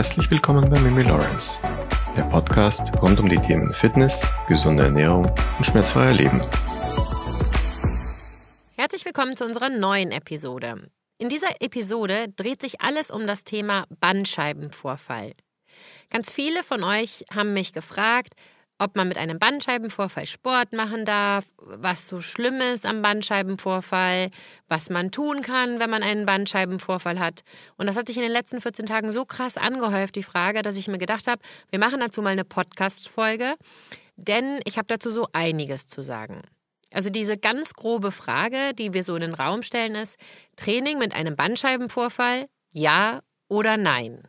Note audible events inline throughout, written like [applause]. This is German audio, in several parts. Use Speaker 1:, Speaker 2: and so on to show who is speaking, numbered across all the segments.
Speaker 1: Herzlich willkommen bei Mimi Lawrence, der Podcast rund um die Themen Fitness, gesunde Ernährung und schmerzfreier Leben.
Speaker 2: Herzlich willkommen zu unserer neuen Episode. In dieser Episode dreht sich alles um das Thema Bandscheibenvorfall. Ganz viele von euch haben mich gefragt, ob man mit einem Bandscheibenvorfall Sport machen darf, was so schlimm ist am Bandscheibenvorfall, was man tun kann, wenn man einen Bandscheibenvorfall hat. Und das hat sich in den letzten 14 Tagen so krass angehäuft, die Frage, dass ich mir gedacht habe, wir machen dazu mal eine Podcast-Folge, denn ich habe dazu so einiges zu sagen. Also diese ganz grobe Frage, die wir so in den Raum stellen, ist, Training mit einem Bandscheibenvorfall, ja oder nein?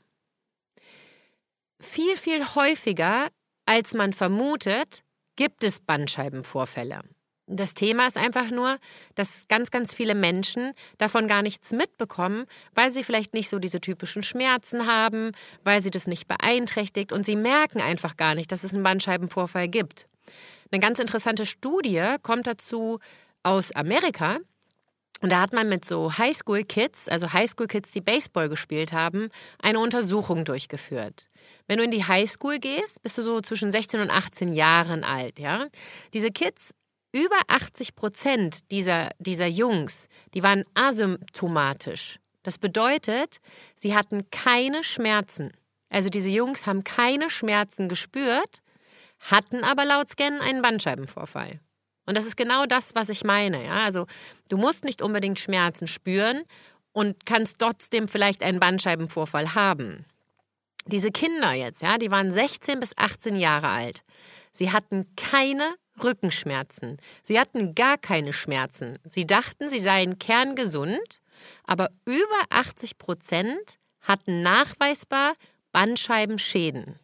Speaker 2: Viel, viel häufiger als man vermutet, gibt es Bandscheibenvorfälle. Das Thema ist einfach nur, dass ganz, ganz viele Menschen davon gar nichts mitbekommen, weil sie vielleicht nicht so diese typischen Schmerzen haben, weil sie das nicht beeinträchtigt und sie merken einfach gar nicht, dass es einen Bandscheibenvorfall gibt. Eine ganz interessante Studie kommt dazu aus Amerika. Und da hat man mit so Highschool-Kids, also Highschool-Kids, die Baseball gespielt haben, eine Untersuchung durchgeführt. Wenn du in die Highschool gehst, bist du so zwischen 16 und 18 Jahren alt, ja? Diese Kids, über 80 Prozent dieser, dieser Jungs, die waren asymptomatisch. Das bedeutet, sie hatten keine Schmerzen. Also diese Jungs haben keine Schmerzen gespürt, hatten aber laut Scannen einen Bandscheibenvorfall. Und das ist genau das, was ich meine. Ja? Also du musst nicht unbedingt Schmerzen spüren und kannst trotzdem vielleicht einen Bandscheibenvorfall haben. Diese Kinder jetzt, ja, die waren 16 bis 18 Jahre alt. Sie hatten keine Rückenschmerzen. Sie hatten gar keine Schmerzen. Sie dachten, sie seien kerngesund, aber über 80 Prozent hatten nachweisbar Bandscheibenschäden.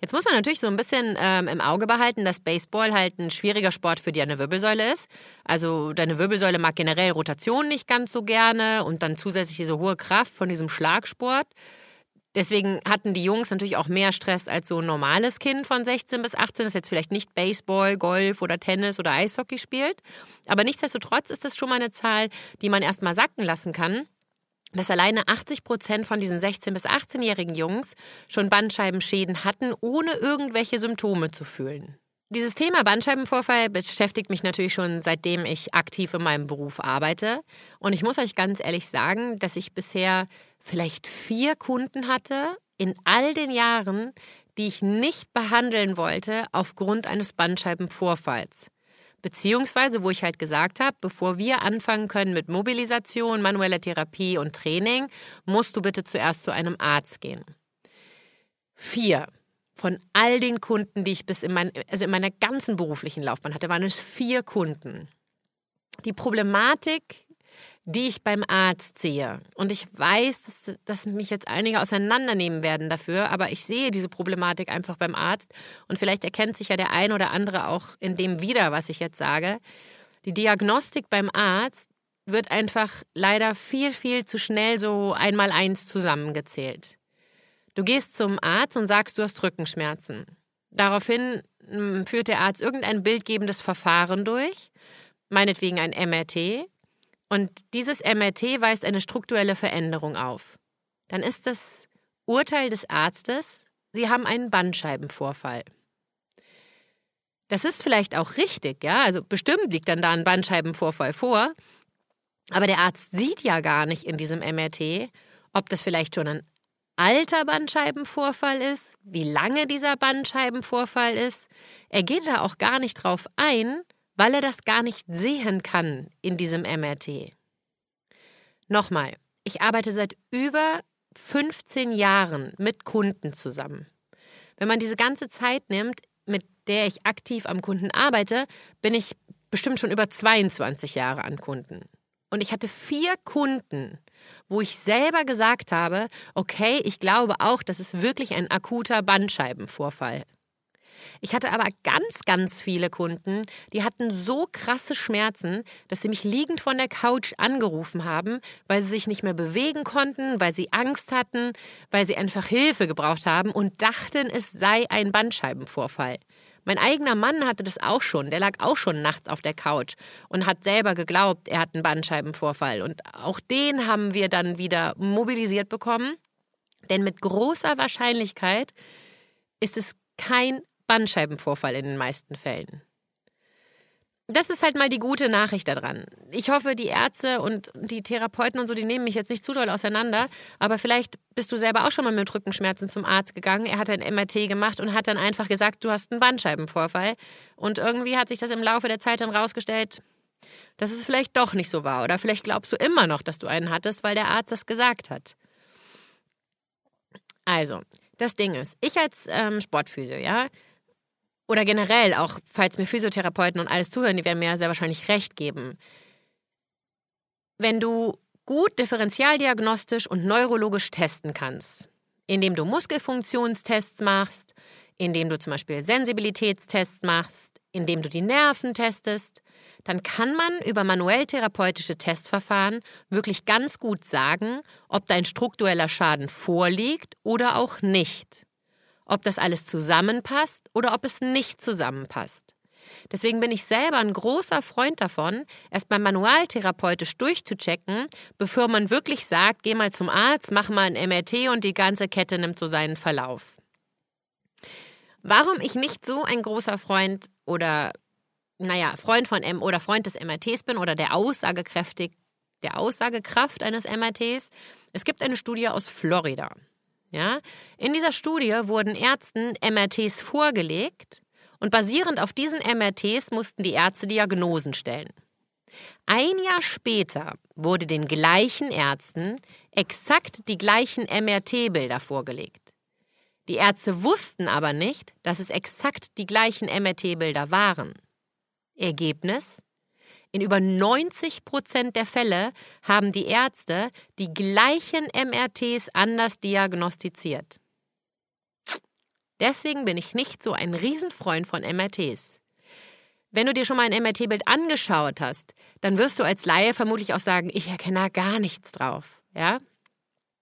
Speaker 2: Jetzt muss man natürlich so ein bisschen ähm, im Auge behalten, dass Baseball halt ein schwieriger Sport für deine Wirbelsäule ist. Also deine Wirbelsäule mag generell Rotation nicht ganz so gerne und dann zusätzlich diese hohe Kraft von diesem Schlagsport. Deswegen hatten die Jungs natürlich auch mehr Stress als so ein normales Kind von 16 bis 18, das jetzt vielleicht nicht Baseball, Golf oder Tennis oder Eishockey spielt. Aber nichtsdestotrotz ist das schon mal eine Zahl, die man erstmal sacken lassen kann dass alleine 80 Prozent von diesen 16- bis 18-jährigen Jungs schon Bandscheibenschäden hatten, ohne irgendwelche Symptome zu fühlen. Dieses Thema Bandscheibenvorfall beschäftigt mich natürlich schon seitdem ich aktiv in meinem Beruf arbeite. Und ich muss euch ganz ehrlich sagen, dass ich bisher vielleicht vier Kunden hatte in all den Jahren, die ich nicht behandeln wollte aufgrund eines Bandscheibenvorfalls. Beziehungsweise, wo ich halt gesagt habe, bevor wir anfangen können mit Mobilisation, manueller Therapie und Training, musst du bitte zuerst zu einem Arzt gehen. Vier. Von all den Kunden, die ich bis in, mein, also in meiner ganzen beruflichen Laufbahn hatte, waren es vier Kunden. Die Problematik die ich beim Arzt sehe. Und ich weiß, dass, dass, mich jetzt einige auseinandernehmen werden dafür, aber ich sehe diese Problematik einfach beim Arzt. Und vielleicht erkennt sich ja der ein oder andere auch in dem wieder, was ich jetzt sage. Die Diagnostik beim Arzt wird einfach leider viel, viel zu schnell so einmal eins zusammengezählt. Du gehst zum Arzt und sagst, du hast Rückenschmerzen. Daraufhin hm, führt der Arzt irgendein bildgebendes Verfahren durch, meinetwegen ein MRT, und dieses MRT weist eine strukturelle Veränderung auf. Dann ist das Urteil des Arztes, Sie haben einen Bandscheibenvorfall. Das ist vielleicht auch richtig, ja, also bestimmt liegt dann da ein Bandscheibenvorfall vor, aber der Arzt sieht ja gar nicht in diesem MRT, ob das vielleicht schon ein alter Bandscheibenvorfall ist, wie lange dieser Bandscheibenvorfall ist. Er geht da auch gar nicht drauf ein, weil er das gar nicht sehen kann in diesem MRT. Nochmal, ich arbeite seit über 15 Jahren mit Kunden zusammen. Wenn man diese ganze Zeit nimmt, mit der ich aktiv am Kunden arbeite, bin ich bestimmt schon über 22 Jahre an Kunden. Und ich hatte vier Kunden, wo ich selber gesagt habe, okay, ich glaube auch, das ist wirklich ein akuter Bandscheibenvorfall. Ich hatte aber ganz, ganz viele Kunden, die hatten so krasse Schmerzen, dass sie mich liegend von der Couch angerufen haben, weil sie sich nicht mehr bewegen konnten, weil sie Angst hatten, weil sie einfach Hilfe gebraucht haben und dachten, es sei ein Bandscheibenvorfall. Mein eigener Mann hatte das auch schon. Der lag auch schon nachts auf der Couch und hat selber geglaubt, er hat einen Bandscheibenvorfall. Und auch den haben wir dann wieder mobilisiert bekommen Denn mit großer Wahrscheinlichkeit ist es kein Bandscheibenvorfall in den meisten Fällen. Das ist halt mal die gute Nachricht daran. Ich hoffe, die Ärzte und die Therapeuten und so, die nehmen mich jetzt nicht zu doll auseinander, aber vielleicht bist du selber auch schon mal mit Rückenschmerzen zum Arzt gegangen. Er hat ein MRT gemacht und hat dann einfach gesagt, du hast einen Bandscheibenvorfall. Und irgendwie hat sich das im Laufe der Zeit dann rausgestellt, dass es vielleicht doch nicht so war. Oder vielleicht glaubst du immer noch, dass du einen hattest, weil der Arzt das gesagt hat. Also, das Ding ist, ich als ähm, Sportphysio, ja, oder generell auch, falls mir Physiotherapeuten und alles zuhören, die werden mir ja sehr wahrscheinlich recht geben. Wenn du gut differentialdiagnostisch und neurologisch testen kannst, indem du Muskelfunktionstests machst, indem du zum Beispiel Sensibilitätstests machst, indem du die Nerven testest, dann kann man über manuell therapeutische Testverfahren wirklich ganz gut sagen, ob dein struktureller Schaden vorliegt oder auch nicht. Ob das alles zusammenpasst oder ob es nicht zusammenpasst. Deswegen bin ich selber ein großer Freund davon, erstmal manualtherapeutisch durchzuchecken, bevor man wirklich sagt, geh mal zum Arzt, mach mal ein MRT und die ganze Kette nimmt so seinen Verlauf. Warum ich nicht so ein großer Freund oder naja, Freund von M oder Freund des MRTs bin oder der aussagekräftig, der Aussagekraft eines MRTs. Es gibt eine Studie aus Florida. Ja? In dieser Studie wurden Ärzten MRTs vorgelegt und basierend auf diesen MRTs mussten die Ärzte Diagnosen stellen. Ein Jahr später wurde den gleichen Ärzten exakt die gleichen MRT-Bilder vorgelegt. Die Ärzte wussten aber nicht, dass es exakt die gleichen MRT-Bilder waren. Ergebnis? In über 90 Prozent der Fälle haben die Ärzte die gleichen MRTs anders diagnostiziert. Deswegen bin ich nicht so ein Riesenfreund von MRTs. Wenn du dir schon mal ein MRT-Bild angeschaut hast, dann wirst du als Laie vermutlich auch sagen, ich erkenne da gar nichts drauf. Ja?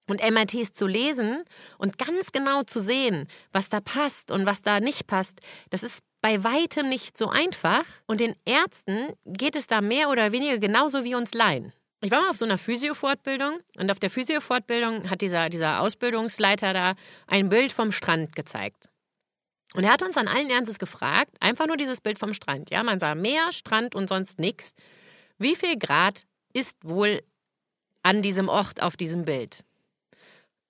Speaker 2: Und MRTs zu lesen und ganz genau zu sehen, was da passt und was da nicht passt, das ist bei weitem nicht so einfach. Und den Ärzten geht es da mehr oder weniger genauso wie uns Laien. Ich war mal auf so einer Physio-Fortbildung und auf der Physio-Fortbildung hat dieser, dieser Ausbildungsleiter da ein Bild vom Strand gezeigt. Und er hat uns an allen Ernstes gefragt, einfach nur dieses Bild vom Strand. Ja, man sah Meer, Strand und sonst nichts. Wie viel Grad ist wohl an diesem Ort auf diesem Bild?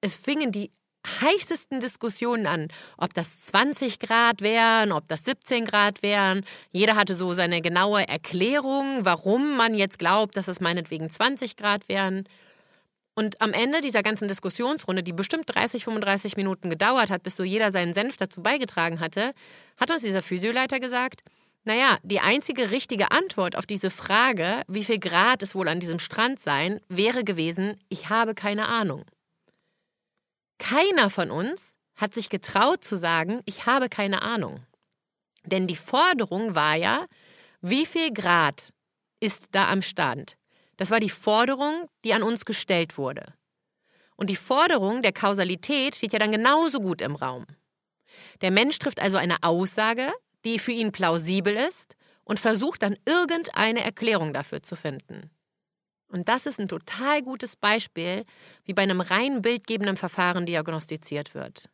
Speaker 2: Es fingen die heißesten Diskussionen an, ob das 20 Grad wären, ob das 17 Grad wären. Jeder hatte so seine genaue Erklärung, warum man jetzt glaubt, dass es meinetwegen 20 Grad wären. Und am Ende dieser ganzen Diskussionsrunde, die bestimmt 30, 35 Minuten gedauert hat, bis so jeder seinen Senf dazu beigetragen hatte, hat uns dieser Physioleiter gesagt, naja, die einzige richtige Antwort auf diese Frage, wie viel Grad es wohl an diesem Strand sein, wäre gewesen, ich habe keine Ahnung. Keiner von uns hat sich getraut zu sagen, ich habe keine Ahnung. Denn die Forderung war ja, wie viel Grad ist da am Stand? Das war die Forderung, die an uns gestellt wurde. Und die Forderung der Kausalität steht ja dann genauso gut im Raum. Der Mensch trifft also eine Aussage, die für ihn plausibel ist und versucht dann irgendeine Erklärung dafür zu finden. Und das ist ein total gutes Beispiel, wie bei einem rein bildgebenden Verfahren diagnostiziert wird.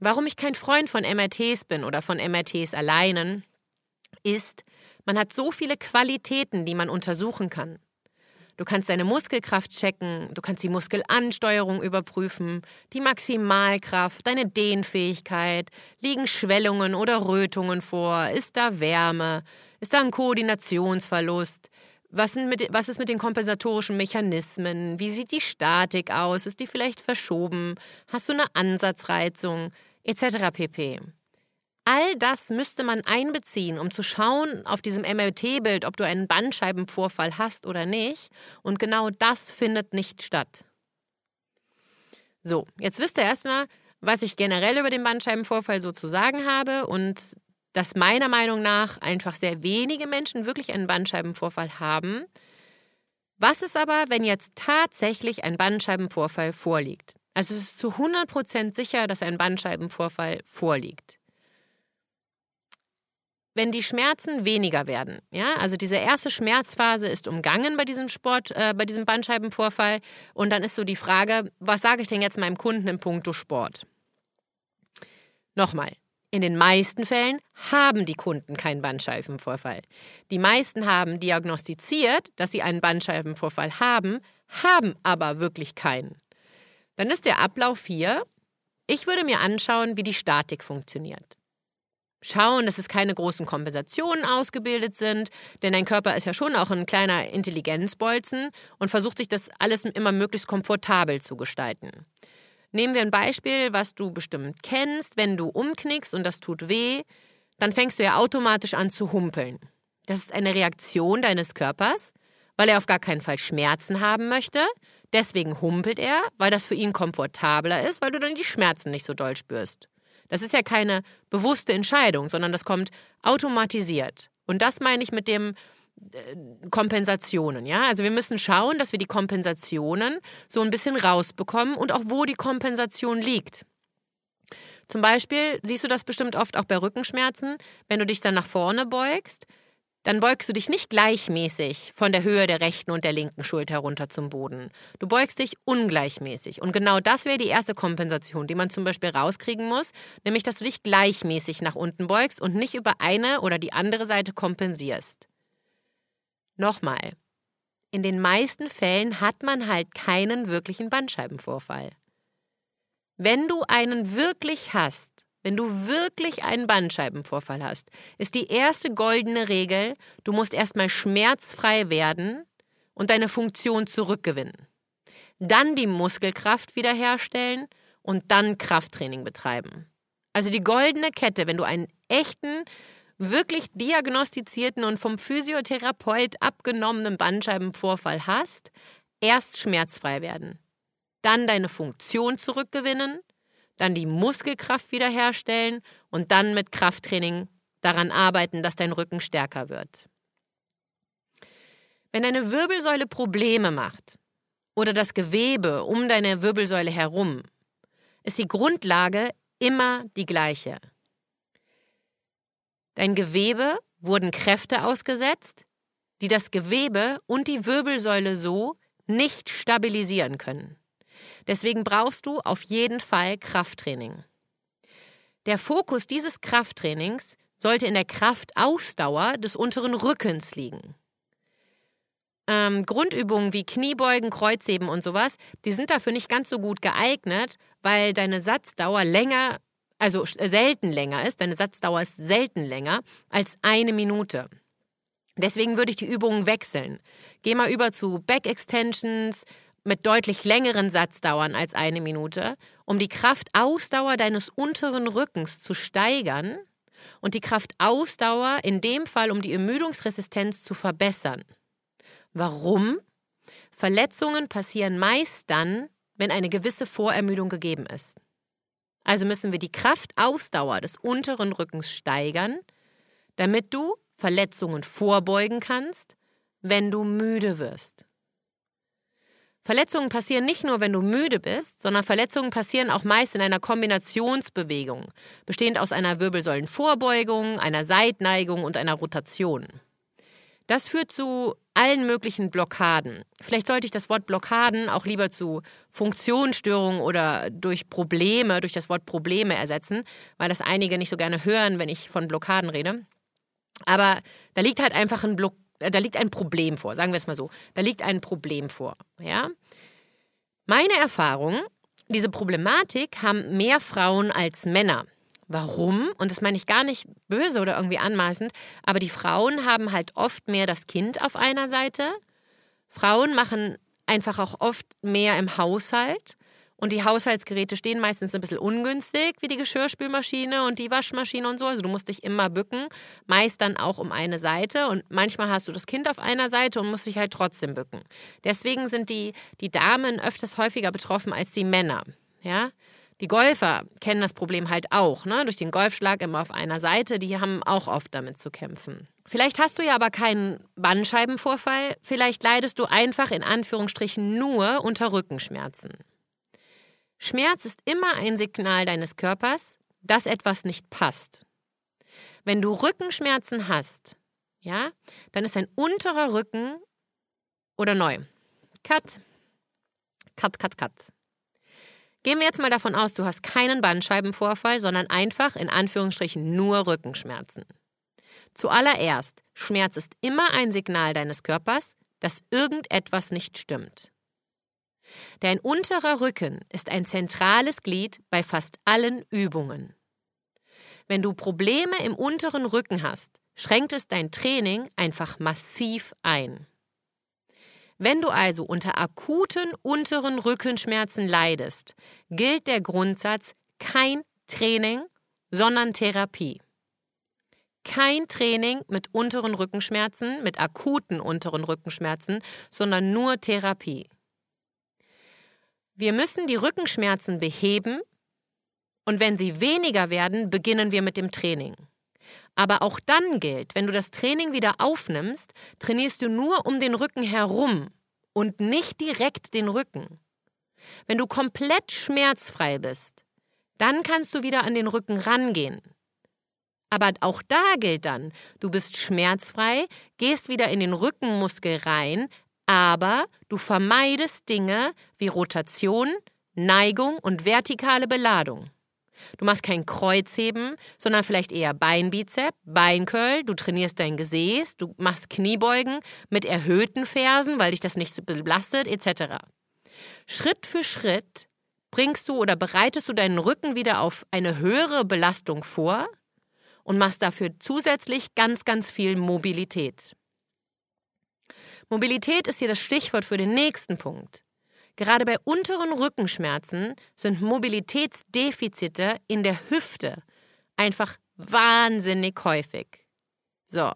Speaker 2: Warum ich kein Freund von MRTs bin oder von MRTs alleinen, ist, man hat so viele Qualitäten, die man untersuchen kann. Du kannst deine Muskelkraft checken, du kannst die Muskelansteuerung überprüfen, die Maximalkraft, deine Dehnfähigkeit, liegen Schwellungen oder Rötungen vor, ist da Wärme, ist da ein Koordinationsverlust, was, mit, was ist mit den kompensatorischen Mechanismen? Wie sieht die Statik aus? Ist die vielleicht verschoben? Hast du eine Ansatzreizung? Etc. pp. All das müsste man einbeziehen, um zu schauen auf diesem MRT-Bild, ob du einen Bandscheibenvorfall hast oder nicht. Und genau das findet nicht statt. So, jetzt wisst ihr erstmal, was ich generell über den Bandscheibenvorfall so zu sagen habe und dass meiner Meinung nach einfach sehr wenige Menschen wirklich einen Bandscheibenvorfall haben. Was ist aber, wenn jetzt tatsächlich ein Bandscheibenvorfall vorliegt? Also es ist zu 100% sicher, dass ein Bandscheibenvorfall vorliegt. wenn die Schmerzen weniger werden. Ja, also diese erste Schmerzphase ist umgangen bei diesem Sport, äh, bei diesem Bandscheibenvorfall. Und dann ist so die Frage, was sage ich denn jetzt meinem Kunden im Punkto Sport? Nochmal. In den meisten Fällen haben die Kunden keinen Bandscheibenvorfall. Die meisten haben diagnostiziert, dass sie einen Bandscheibenvorfall haben, haben aber wirklich keinen. Dann ist der Ablauf hier. Ich würde mir anschauen, wie die Statik funktioniert. Schauen, dass es keine großen Kompensationen ausgebildet sind, denn dein Körper ist ja schon auch ein kleiner Intelligenzbolzen und versucht sich das alles immer möglichst komfortabel zu gestalten. Nehmen wir ein Beispiel, was du bestimmt kennst. Wenn du umknickst und das tut weh, dann fängst du ja automatisch an zu humpeln. Das ist eine Reaktion deines Körpers, weil er auf gar keinen Fall Schmerzen haben möchte. Deswegen humpelt er, weil das für ihn komfortabler ist, weil du dann die Schmerzen nicht so doll spürst. Das ist ja keine bewusste Entscheidung, sondern das kommt automatisiert. Und das meine ich mit dem Kompensationen, ja? Also wir müssen schauen, dass wir die Kompensationen so ein bisschen rausbekommen und auch wo die Kompensation liegt. Zum Beispiel siehst du das bestimmt oft auch bei Rückenschmerzen, wenn du dich dann nach vorne beugst, dann beugst du dich nicht gleichmäßig von der Höhe der rechten und der linken Schulter runter zum Boden. Du beugst dich ungleichmäßig. Und genau das wäre die erste Kompensation, die man zum Beispiel rauskriegen muss, nämlich dass du dich gleichmäßig nach unten beugst und nicht über eine oder die andere Seite kompensierst. Nochmal. In den meisten Fällen hat man halt keinen wirklichen Bandscheibenvorfall. Wenn du einen wirklich hast, wenn du wirklich einen Bandscheibenvorfall hast, ist die erste goldene Regel, du musst erstmal schmerzfrei werden und deine Funktion zurückgewinnen. Dann die Muskelkraft wiederherstellen und dann Krafttraining betreiben. Also die goldene Kette, wenn du einen echten, wirklich diagnostizierten und vom Physiotherapeut abgenommenen Bandscheibenvorfall hast, erst schmerzfrei werden. Dann deine Funktion zurückgewinnen dann die Muskelkraft wiederherstellen und dann mit Krafttraining daran arbeiten, dass dein Rücken stärker wird. Wenn deine Wirbelsäule Probleme macht oder das Gewebe um deine Wirbelsäule herum, ist die Grundlage immer die gleiche. Dein Gewebe wurden Kräfte ausgesetzt, die das Gewebe und die Wirbelsäule so nicht stabilisieren können. Deswegen brauchst du auf jeden Fall Krafttraining. Der Fokus dieses Krafttrainings sollte in der Kraftausdauer des unteren Rückens liegen. Ähm, Grundübungen wie Kniebeugen, Kreuzheben und sowas, die sind dafür nicht ganz so gut geeignet, weil deine Satzdauer länger, also selten länger ist. Deine Satzdauer ist selten länger als eine Minute. Deswegen würde ich die Übungen wechseln. Geh mal über zu Back Extensions, mit deutlich längeren Satzdauern als eine Minute, um die Kraftausdauer deines unteren Rückens zu steigern und die Kraftausdauer in dem Fall, um die Ermüdungsresistenz zu verbessern. Warum? Verletzungen passieren meist dann, wenn eine gewisse Vorermüdung gegeben ist. Also müssen wir die Kraftausdauer des unteren Rückens steigern, damit du Verletzungen vorbeugen kannst, wenn du müde wirst. Verletzungen passieren nicht nur, wenn du müde bist, sondern Verletzungen passieren auch meist in einer Kombinationsbewegung, bestehend aus einer Wirbelsäulenvorbeugung, einer Seitneigung und einer Rotation. Das führt zu allen möglichen Blockaden. Vielleicht sollte ich das Wort Blockaden auch lieber zu Funktionsstörungen oder durch Probleme, durch das Wort Probleme ersetzen, weil das einige nicht so gerne hören, wenn ich von Blockaden rede. Aber da liegt halt einfach ein Block äh, da liegt ein Problem vor, sagen wir es mal so. Da liegt ein Problem vor. Ja? Meine Erfahrung, diese Problematik haben mehr Frauen als Männer. Warum? Und das meine ich gar nicht böse oder irgendwie anmaßend, aber die Frauen haben halt oft mehr das Kind auf einer Seite. Frauen machen einfach auch oft mehr im Haushalt. Und die Haushaltsgeräte stehen meistens ein bisschen ungünstig, wie die Geschirrspülmaschine und die Waschmaschine und so. Also du musst dich immer bücken, meist dann auch um eine Seite. Und manchmal hast du das Kind auf einer Seite und musst dich halt trotzdem bücken. Deswegen sind die, die Damen öfters häufiger betroffen als die Männer. Ja? Die Golfer kennen das Problem halt auch, ne? Durch den Golfschlag immer auf einer Seite, die haben auch oft damit zu kämpfen. Vielleicht hast du ja aber keinen Bandscheibenvorfall, vielleicht leidest du einfach in Anführungsstrichen nur unter Rückenschmerzen. Schmerz ist immer ein Signal deines Körpers, dass etwas nicht passt. Wenn du Rückenschmerzen hast, ja, dann ist dein unterer Rücken oder neu. Cut. Cut, cut, cut. Gehen wir jetzt mal davon aus, du hast keinen Bandscheibenvorfall, sondern einfach in Anführungsstrichen nur Rückenschmerzen. Zuallererst, Schmerz ist immer ein Signal deines Körpers, dass irgendetwas nicht stimmt. Dein unterer Rücken ist ein zentrales Glied bei fast allen Übungen. Wenn du Probleme im unteren Rücken hast, schränkt es dein Training einfach massiv ein. Wenn du also unter akuten unteren Rückenschmerzen leidest, gilt der Grundsatz kein Training, sondern Therapie. Kein Training mit unteren Rückenschmerzen, mit akuten unteren Rückenschmerzen, sondern nur Therapie. Wir müssen die Rückenschmerzen beheben und wenn sie weniger werden, beginnen wir mit dem Training. Aber auch dann gilt, wenn du das Training wieder aufnimmst, trainierst du nur um den Rücken herum und nicht direkt den Rücken. Wenn du komplett schmerzfrei bist, dann kannst du wieder an den Rücken rangehen. Aber auch da gilt dann, du bist schmerzfrei, gehst wieder in den Rückenmuskel rein, aber du vermeidest Dinge wie Rotation, Neigung und vertikale Beladung. Du machst kein Kreuzheben, sondern vielleicht eher Beinbizep, Beincurl, du trainierst dein Gesäß, du machst Kniebeugen mit erhöhten Fersen, weil dich das nicht so belastet, etc. Schritt für Schritt bringst du oder bereitest du deinen Rücken wieder auf eine höhere Belastung vor und machst dafür zusätzlich ganz, ganz viel Mobilität. Mobilität ist hier das Stichwort für den nächsten Punkt. Gerade bei unteren Rückenschmerzen sind Mobilitätsdefizite in der Hüfte einfach wahnsinnig häufig. So,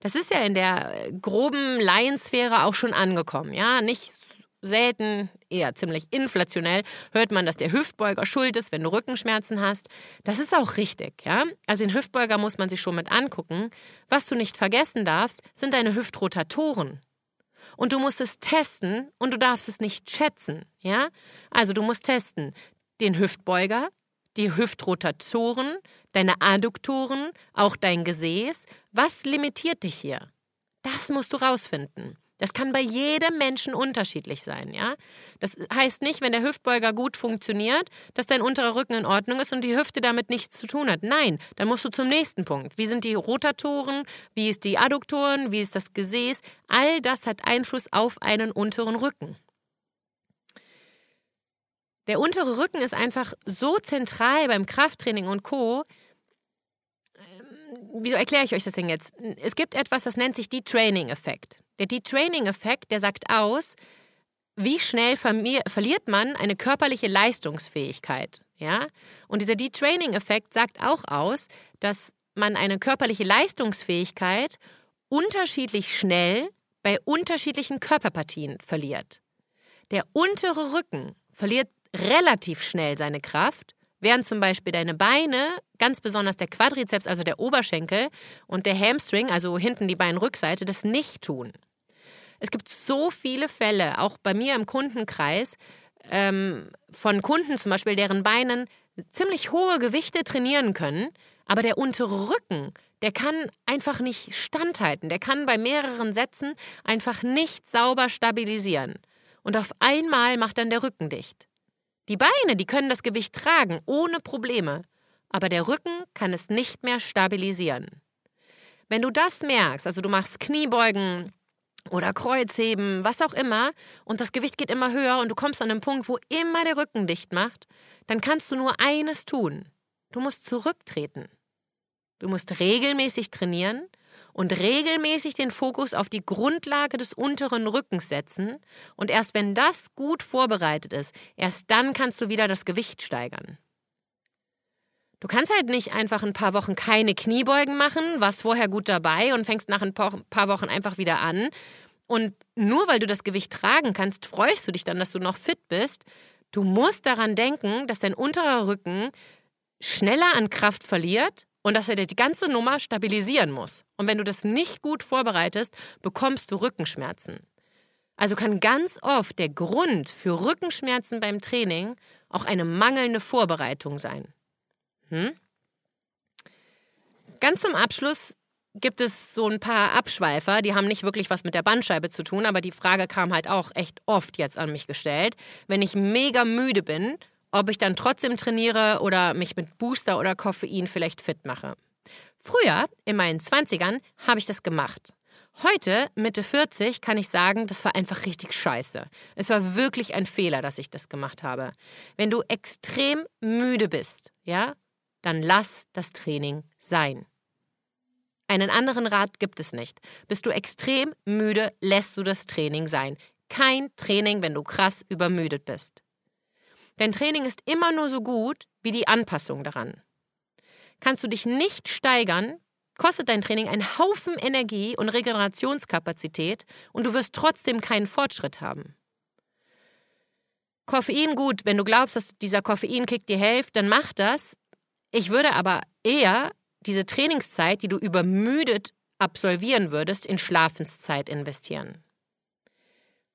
Speaker 2: das ist ja in der groben Laiensphäre auch schon angekommen, ja, nicht selten, eher ziemlich inflationell, hört man, dass der Hüftbeuger schuld ist, wenn du Rückenschmerzen hast. Das ist auch richtig, ja. Also den Hüftbeuger muss man sich schon mit angucken. Was du nicht vergessen darfst, sind deine Hüftrotatoren und du musst es testen und du darfst es nicht schätzen, ja? Also du musst testen den Hüftbeuger, die Hüftrotatoren, deine Adduktoren, auch dein Gesäß. Was limitiert dich hier? Das musst du rausfinden. Das kann bei jedem Menschen unterschiedlich sein, ja? Das heißt nicht, wenn der Hüftbeuger gut funktioniert, dass dein unterer Rücken in Ordnung ist und die Hüfte damit nichts zu tun hat. Nein, dann musst du zum nächsten Punkt. Wie sind die Rotatoren? Wie ist die Adduktoren? Wie ist das Gesäß? All das hat Einfluss auf einen unteren Rücken. Der untere Rücken ist einfach so zentral beim Krafttraining und Co. Ähm, wieso erkläre ich euch das denn jetzt? Es gibt etwas, das nennt sich Detraining-Effekt. Der Detraining-Effekt, der sagt aus, wie schnell verliert man eine körperliche Leistungsfähigkeit. Ja? Und dieser Detraining-Effekt sagt auch aus, dass man eine körperliche Leistungsfähigkeit unterschiedlich schnell bei unterschiedlichen Körperpartien verliert. Der untere Rücken verliert relativ schnell seine Kraft, während zum Beispiel deine Beine, ganz besonders der Quadrizeps, also der Oberschenkel, und der Hamstring, also hinten die Beinrückseite, das nicht tun. Es gibt so viele Fälle, auch bei mir im Kundenkreis, ähm, von Kunden zum Beispiel, deren Beinen ziemlich hohe Gewichte trainieren können, aber der untere Rücken, der kann einfach nicht standhalten. Der kann bei mehreren Sätzen einfach nicht sauber stabilisieren. Und auf einmal macht dann der Rücken dicht. Die Beine, die können das Gewicht tragen, ohne Probleme. Aber der Rücken kann es nicht mehr stabilisieren. Wenn du das merkst, also du machst Kniebeugen, oder Kreuzheben, was auch immer, und das Gewicht geht immer höher und du kommst an einen Punkt, wo immer der Rücken dicht macht, dann kannst du nur eines tun. Du musst zurücktreten. Du musst regelmäßig trainieren und regelmäßig den Fokus auf die Grundlage des unteren Rückens setzen. Und erst wenn das gut vorbereitet ist, erst dann kannst du wieder das Gewicht steigern. Du kannst halt nicht einfach ein paar Wochen keine Kniebeugen machen, warst vorher gut dabei und fängst nach ein paar Wochen einfach wieder an. Und nur weil du das Gewicht tragen kannst, freust du dich dann, dass du noch fit bist. Du musst daran denken, dass dein unterer Rücken schneller an Kraft verliert und dass er die ganze Nummer stabilisieren muss. Und wenn du das nicht gut vorbereitest, bekommst du Rückenschmerzen. Also kann ganz oft der Grund für Rückenschmerzen beim Training auch eine mangelnde Vorbereitung sein. Hm? ganz zum Abschluss gibt es so ein paar Abschweifer, die haben nicht wirklich was mit der Bandscheibe zu tun, aber die Frage kam halt auch echt oft jetzt an mich gestellt. Wenn ich mega müde bin, ob ich dann trotzdem trainiere oder mich mit Booster oder Koffein vielleicht fit mache. Früher, in meinen 20ern, habe ich das gemacht. Heute, Mitte 40, kann ich sagen, das war einfach richtig scheiße. Es war wirklich ein Fehler, dass ich das gemacht habe. Wenn du extrem müde bist, ja, dann lass das Training sein. Einen anderen Rat gibt es nicht. Bist du extrem müde, lässt du das Training sein. Kein Training, wenn du krass übermüdet bist. Dein Training ist immer nur so gut wie die Anpassung daran. Kannst du dich nicht steigern, kostet dein Training einen Haufen Energie und Regenerationskapazität und du wirst trotzdem keinen Fortschritt haben. Koffein gut, wenn du glaubst, dass dieser Koffeinkick dir hilft, dann mach das. Ich würde aber eher diese Trainingszeit, die du übermüdet absolvieren würdest, in Schlafenszeit investieren.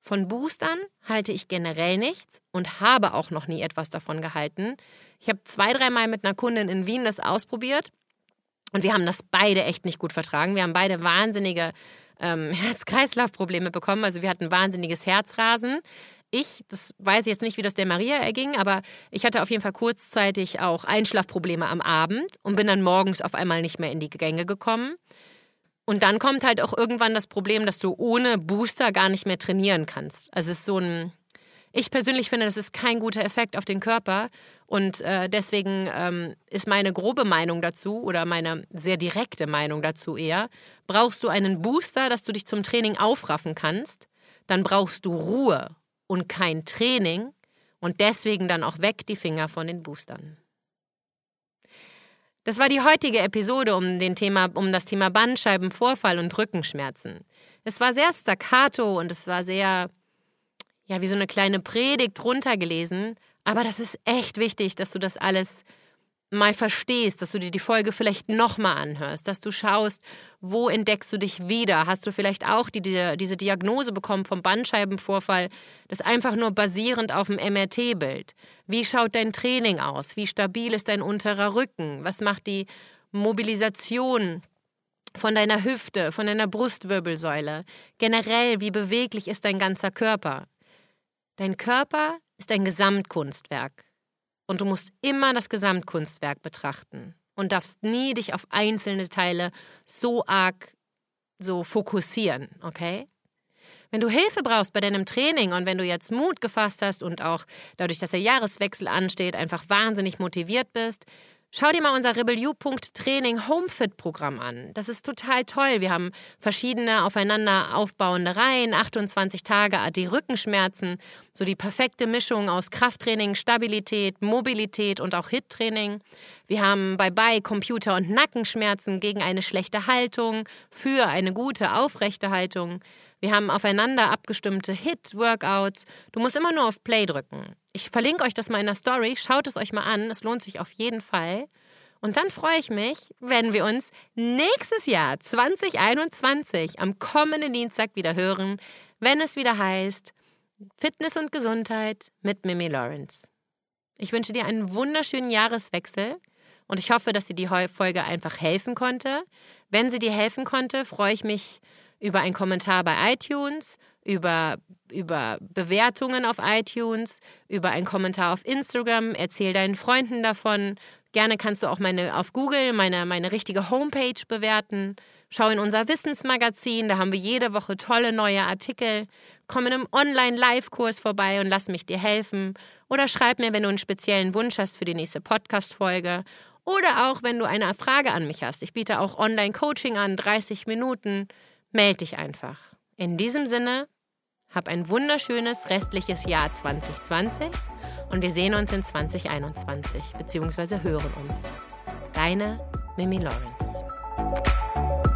Speaker 2: Von Boostern halte ich generell nichts und habe auch noch nie etwas davon gehalten. Ich habe zwei, dreimal mit einer Kundin in Wien das ausprobiert und wir haben das beide echt nicht gut vertragen. Wir haben beide wahnsinnige ähm, [laughs] Herz-Kreislauf-Probleme bekommen. Also wir hatten wahnsinniges Herzrasen ich, das weiß ich jetzt nicht, wie das der Maria erging, aber ich hatte auf jeden Fall kurzzeitig auch Einschlafprobleme am Abend und bin dann morgens auf einmal nicht mehr in die Gänge gekommen. Und dann kommt halt auch irgendwann das Problem, dass du ohne Booster gar nicht mehr trainieren kannst. Also es ist so ein. Ich persönlich finde, das ist kein guter Effekt auf den Körper. Und äh, deswegen ähm, ist meine grobe Meinung dazu oder meine sehr direkte Meinung dazu eher, brauchst du einen Booster, dass du dich zum Training aufraffen kannst, dann brauchst du Ruhe und kein Training und deswegen dann auch weg die Finger von den Boostern. Das war die heutige Episode um, den Thema, um das Thema Bandscheibenvorfall und Rückenschmerzen. Es war sehr staccato und es war sehr, ja, wie so eine kleine Predigt runtergelesen. Aber das ist echt wichtig, dass du das alles mal verstehst, dass du dir die Folge vielleicht nochmal anhörst, dass du schaust, wo entdeckst du dich wieder? Hast du vielleicht auch die, die, diese Diagnose bekommen vom Bandscheibenvorfall, das einfach nur basierend auf dem MRT-Bild? Wie schaut dein Training aus? Wie stabil ist dein unterer Rücken? Was macht die Mobilisation von deiner Hüfte, von deiner Brustwirbelsäule? Generell, wie beweglich ist dein ganzer Körper? Dein Körper ist ein Gesamtkunstwerk. Und du musst immer das Gesamtkunstwerk betrachten und darfst nie dich auf einzelne Teile so arg so fokussieren, okay? Wenn du Hilfe brauchst bei deinem Training und wenn du jetzt Mut gefasst hast und auch dadurch, dass der Jahreswechsel ansteht, einfach wahnsinnig motiviert bist, Schau dir mal unser Rebel-U-Training Homefit-Programm an. Das ist total toll. Wir haben verschiedene aufeinander aufbauende Reihen, 28 Tage AD Rückenschmerzen, so die perfekte Mischung aus Krafttraining, Stabilität, Mobilität und auch HIT-Training. Wir haben Bye-Bye Computer- und Nackenschmerzen gegen eine schlechte Haltung, für eine gute, aufrechte Haltung. Wir haben aufeinander abgestimmte Hit-Workouts. Du musst immer nur auf Play drücken. Ich verlinke euch das mal in der Story. Schaut es euch mal an. Es lohnt sich auf jeden Fall. Und dann freue ich mich, wenn wir uns nächstes Jahr 2021 am kommenden Dienstag wieder hören, wenn es wieder heißt Fitness und Gesundheit mit Mimi Lawrence. Ich wünsche dir einen wunderschönen Jahreswechsel und ich hoffe, dass dir die Folge einfach helfen konnte. Wenn sie dir helfen konnte, freue ich mich über einen Kommentar bei iTunes, über, über Bewertungen auf iTunes, über einen Kommentar auf Instagram. Erzähl deinen Freunden davon. Gerne kannst du auch meine auf Google meine, meine richtige Homepage bewerten. Schau in unser Wissensmagazin, da haben wir jede Woche tolle neue Artikel. Komm in einem Online-Live-Kurs vorbei und lass mich dir helfen. Oder schreib mir, wenn du einen speziellen Wunsch hast für die nächste Podcast-Folge. Oder auch, wenn du eine Frage an mich hast. Ich biete auch Online-Coaching an, 30 Minuten melde dich einfach. In diesem Sinne, hab ein wunderschönes restliches Jahr 2020 und wir sehen uns in 2021 bzw. hören uns. Deine Mimi Lawrence.